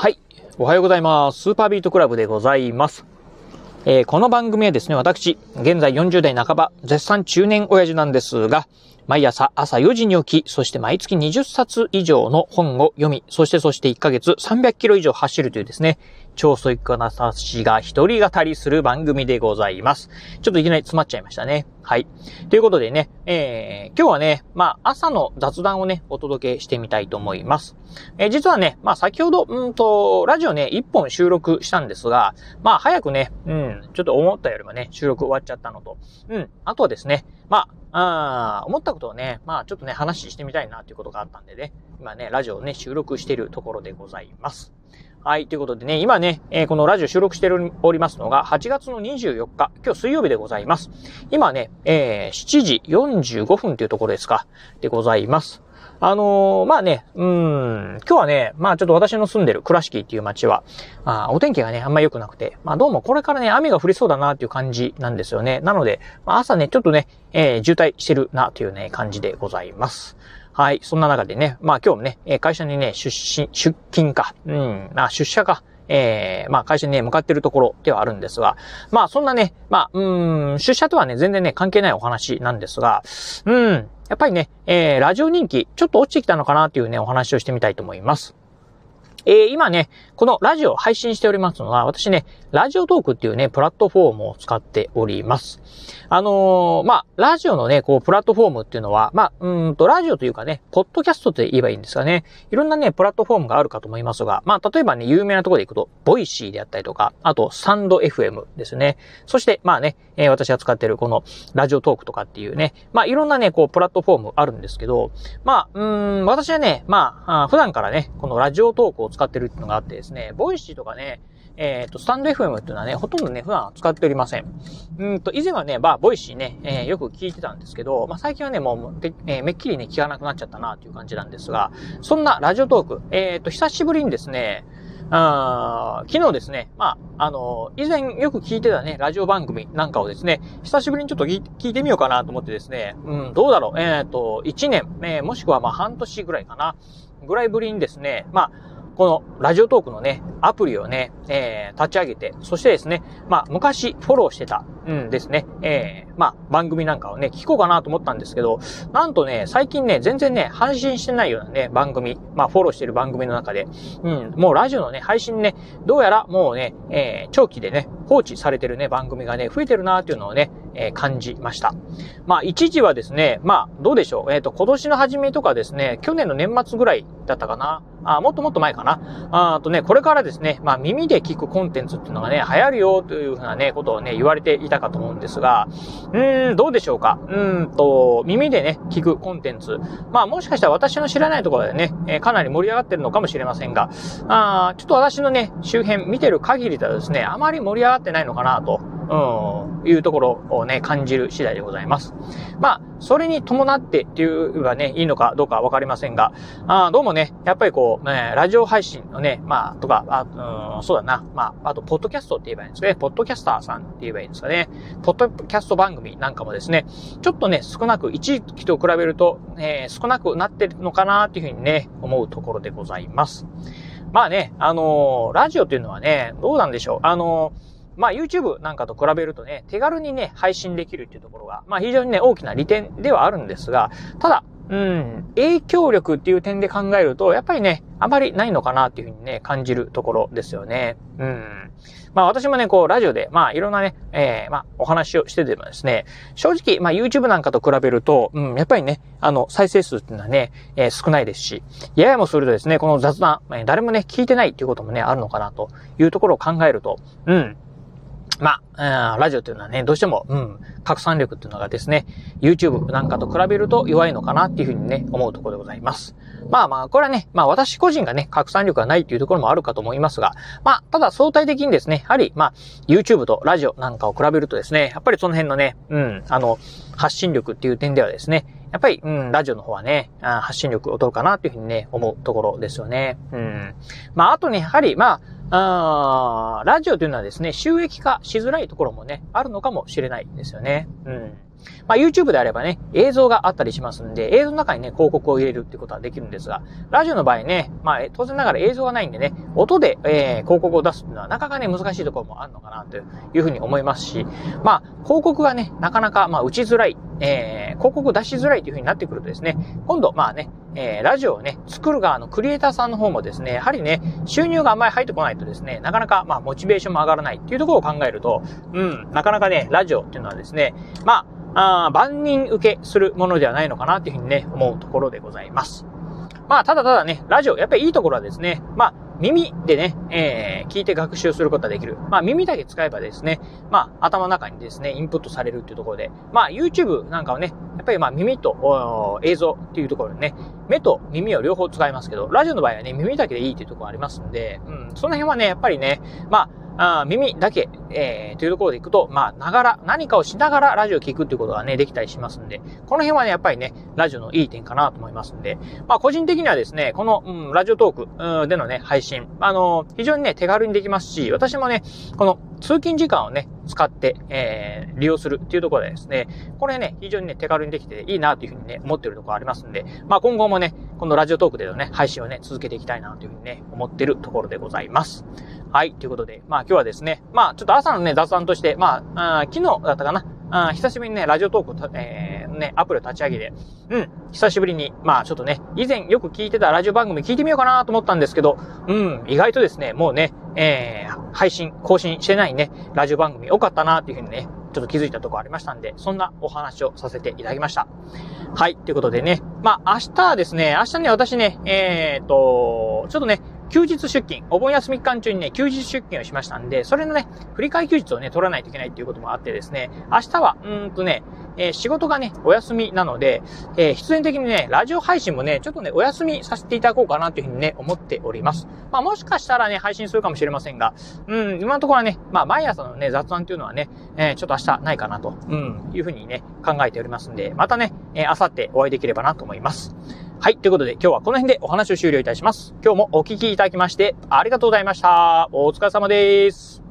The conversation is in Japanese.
はい。おはようございます。スーパービートクラブでございます。えー、この番組はですね、私、現在40代半ば、絶賛中年親父なんですが、毎朝朝4時に起き、そして毎月20冊以上の本を読み、そしてそして1ヶ月300キロ以上走るというですね、超ソイックな私が一人語りする番組でございます。ちょっといきなり詰まっちゃいましたね。はい。ということでね、えー、今日はね、まあ、朝の雑談をね、お届けしてみたいと思います。えー、実はね、まあ、先ほど、うんと、ラジオね、一本収録したんですが、まあ、早くね、うん、ちょっと思ったよりもね、収録終わっちゃったのと、うん、あとはですね、まあ、あ思ったことをね、まあ、ちょっとね、話してみたいなっていうことがあったんでね、今ね、ラジオをね、収録してるところでございます。はい、ということでね、今ね、えー、このラジオ収録しておりますのが、8月の24日、今日水曜日でございます。今ね、えー、7時45分というところですか、でございます。あのー、まあね、うん、今日はね、まあちょっと私の住んでる倉敷っていう街は、あお天気がね、あんま良くなくて、まあどうもこれからね、雨が降りそうだなっていう感じなんですよね。なので、まあ、朝ね、ちょっとね、えー、渋滞してるなというね、感じでございます。はい。そんな中でね、まあ今日もね、会社にね、出身、出勤か、うん、あ出社か、えー、まあ会社にね、向かってるところではあるんですが、まあそんなね、まあ、うん、出社とはね、全然ね、関係ないお話なんですが、うん、やっぱりね、えー、ラジオ人気、ちょっと落ちてきたのかなっていうね、お話をしてみたいと思います。えー、今ね、このラジオ配信しておりますのは、私ね、 Radiotalk っていうね、プラットフォームを使っております。あのー、まあ、ラジオのね、こう、プラットフォームっていうのは、まあ、うんと、ラジオというかね、ポッドキャストって言えばいいんですかね。いろんなね、プラットフォームがあるかと思いますが、まあ、例えばね、有名なところで行くと、 Voicy であったりとか、あと、 stand.fm ですね。そして、まあね、えー、私が使ってるこの、 Radiotalk とかっていうね、まあ、いろんなね、こう、プラットフォームあるんですけど、まあ、うん、私はね、まあ、普段からね、この Radiotalk を使ってるっていうのがあってですね、 Voicy とかね、えっ、ー、と、 stand.fm っていうのはね、ほとんどね、普段使っておりません。うんと、以前はね、まあ、 Voicy ね、えー、よく聞いてたんですけど、まあ、最近はね、もう、えー、めっきりね、聞かなくなっちゃったな、という感じなんですが、そんな Radiotalk、えっ、ー、と、久しぶりにですね、あ昨日ですね、まあ、あの、以前よく聞いてたね、ラジオ番組なんかをですね、久しぶりにちょっと聞いてみようかなと思ってですね、うん、どうだろう、えっ、ー、と、1年、えー、もしくはまあ半年ぐらいかな、ぐらいぶりにですね、まあ、このラジオトークのね、アプリをね、えー、立ち上げて、そしてですね、まあ、昔フォローしてた、うんですね、えー、まあ、番組なんかをね、聞こうかなと思ったんですけど、なんとね、最近ね、全然ね、配信してないようなね、番組、まあ、フォローしてる番組の中で、うん、もうラジオのね、配信ね、どうやらもうね、えー、長期でね、放置されてるね、番組がね、増えてるなーっていうのをね、えー、感じました。まあ、一時はですね、まあ、どうでしょう。えっ、ー、と、今年の初めとかですね、去年の年末ぐらいだったかな。あ、もっともっと前かな。あとね、これからですね、まあ、耳で聞くコンテンツっていうのがね、流行るよというふうなね、ことをね、言われていたかと思うんですが、うーん、どうでしょうか。うんと、耳でね、聞くコンテンツ。まあ、もしかしたら私の知らないところでね、え、かなり盛り上がってるのかもしれませんが、あちょっと私のね、周辺見てる限りではですね、あまり盛り上がってないのかなと。うん、いうところをね、感じる次第でございます。まあ、それに伴ってっていうがね、いいのかどうかわかりませんが、あどうもね、やっぱりこう、ね、ラジオ配信のね、まあ、とか、あうん、そうだな、まあ、あと、ポッドキャストって言えばいいんですかね、ポッドキャスターさんって言えばいいんですかね、ポッドキャスト番組なんかもですね、ちょっとね、少なく、一時期と比べると、えー、少なくなってるのかなっていうふうにね、思うところでございます。まあね、あのー、ラジオっていうのはね、どうなんでしょう。あのーまあ YouTube なんかと比べるとね、手軽にね、配信できるっていうところが、まあ非常にね、大きな利点ではあるんですが、ただ、うん、影響力っていう点で考えると、やっぱりね、あまりないのかなっていうふうにね、感じるところですよね。うん。まあ私もね、こう、ラジオで、まあいろんなね、えー、まあお話をしててもですね、正直、まあ YouTube なんかと比べると、うん、やっぱりね、あの、再生数っていうのはね、えー、少ないですし、ややもするとですね、この雑談、誰もね、聞いてないっていうこともね、あるのかなというところを考えると、うん、まあ、ラジオというのはね、どうしても、うん、拡散力っていうのがですね、YouTube なんかと比べると弱いのかなっていうふうにね、思うところでございます。まあまあ、これはね、まあ私個人がね、拡散力がないっていうところもあるかと思いますが、まあ、ただ相対的にですね、やはり、まあ、YouTube とラジオなんかを比べるとですね、やっぱりその辺のね、うん、あの、発信力っていう点ではですね、やっぱり、うん、ラジオの方はね、発信力を取るかなっていうふうにね、思うところですよね。うん。まあ、あとね、やはり、まあ、あラジオというのはですね、収益化しづらいところもね、あるのかもしれないですよね。うん。まあ、YouTube であればね、映像があったりしますんで、映像の中にね、広告を入れるってことはできるんですが、ラジオの場合ね、まあ、当然ながら映像がないんでね、音で、えー、広告を出すっていうのはなかなかね、難しいところもあるのかなというふうに思いますし、まあ、広告がね、なかなか、まあ、打ちづらい、えー、広告出しづらいというふうになってくるとですね、今度、まあね、えー、ラジオをね、作る側のクリエイターさんの方もですね、やはりね、収入があんまり入ってこないとですね、なかなか、まあ、モチベーションも上がらないっていうところを考えると、うん、なかなかね、ラジオっていうのはですね、まあ、あ万人受けするものではないのかなっていうふうにね、思うところでございます。まあ、ただただね、ラジオ、やっぱりいいところはですね、まあ、耳でね、えー、聞いて学習することができる。まあ耳だけ使えばですね、まあ頭の中にですね、インプットされるっていうところで、まあ YouTube なんかはね、やっぱりまあ耳と映像っていうところでね、目と耳を両方使いますけど、ラジオの場合はね、耳だけでいいっていうところありますんで、うん、その辺はね、やっぱりね、まああ耳だけ、えー、というところでいくと、まあ、ながら、何かをしながらラジオを聞くっていうことがね、できたりしますんで、この辺はね、やっぱりね、ラジオのいい点かなと思いますんで、まあ、個人的にはですね、この、うん、ラジオトークうんでのね、配信、あのー、非常にね、手軽にできますし、私もね、この通勤時間をね、使って、えー、利用するっていうところでですね、これね、非常にね、手軽にできていいなというふうにね、思ってるところありますんで、まあ今後もね、このラジオトークでのね、配信をね、続けていきたいなというふうにね、思ってるところでございます。はい、ということで、まあ今日はですね、まあちょっと朝のね、雑談として、まあ、あ昨日だったかな、あ久しぶりにね、ラジオトークえー、ね、アプリを立ち上げて、うん、久しぶりに、まあちょっとね、以前よく聞いてたラジオ番組聞いてみようかなと思ったんですけど、うん、意外とですね、もうね、えー、配信、更新してないね、ラジオ番組多かったなっていうふうにね、ちょっと気づいたとこありましたんで、そんなお話をさせていただきました。はい、ということでね、まあ明日はですね、明日ね、私ね、えー、と、ちょっとね、休日出勤、お盆休み期間中にね、休日出勤をしましたんで、それのね、振り替え休日をね、取らないといけないっていうこともあってですね、明日は、うんとね、えー、仕事がね、お休みなので、えー、必然的にね、ラジオ配信もね、ちょっとね、お休みさせていただこうかなというふうにね、思っております。まあ、もしかしたらね、配信するかもしれませんが、うん、今のところはね、まあ、毎朝のね、雑談っていうのはね、えー、ちょっと明日ないかなと、うん、いうふうにね、考えておりますんで、またね、えー、明後日お会いできればなと思います。はい。ということで、今日はこの辺でお話を終了いたします。今日もお聞きいただきまして、ありがとうございました。お疲れ様です。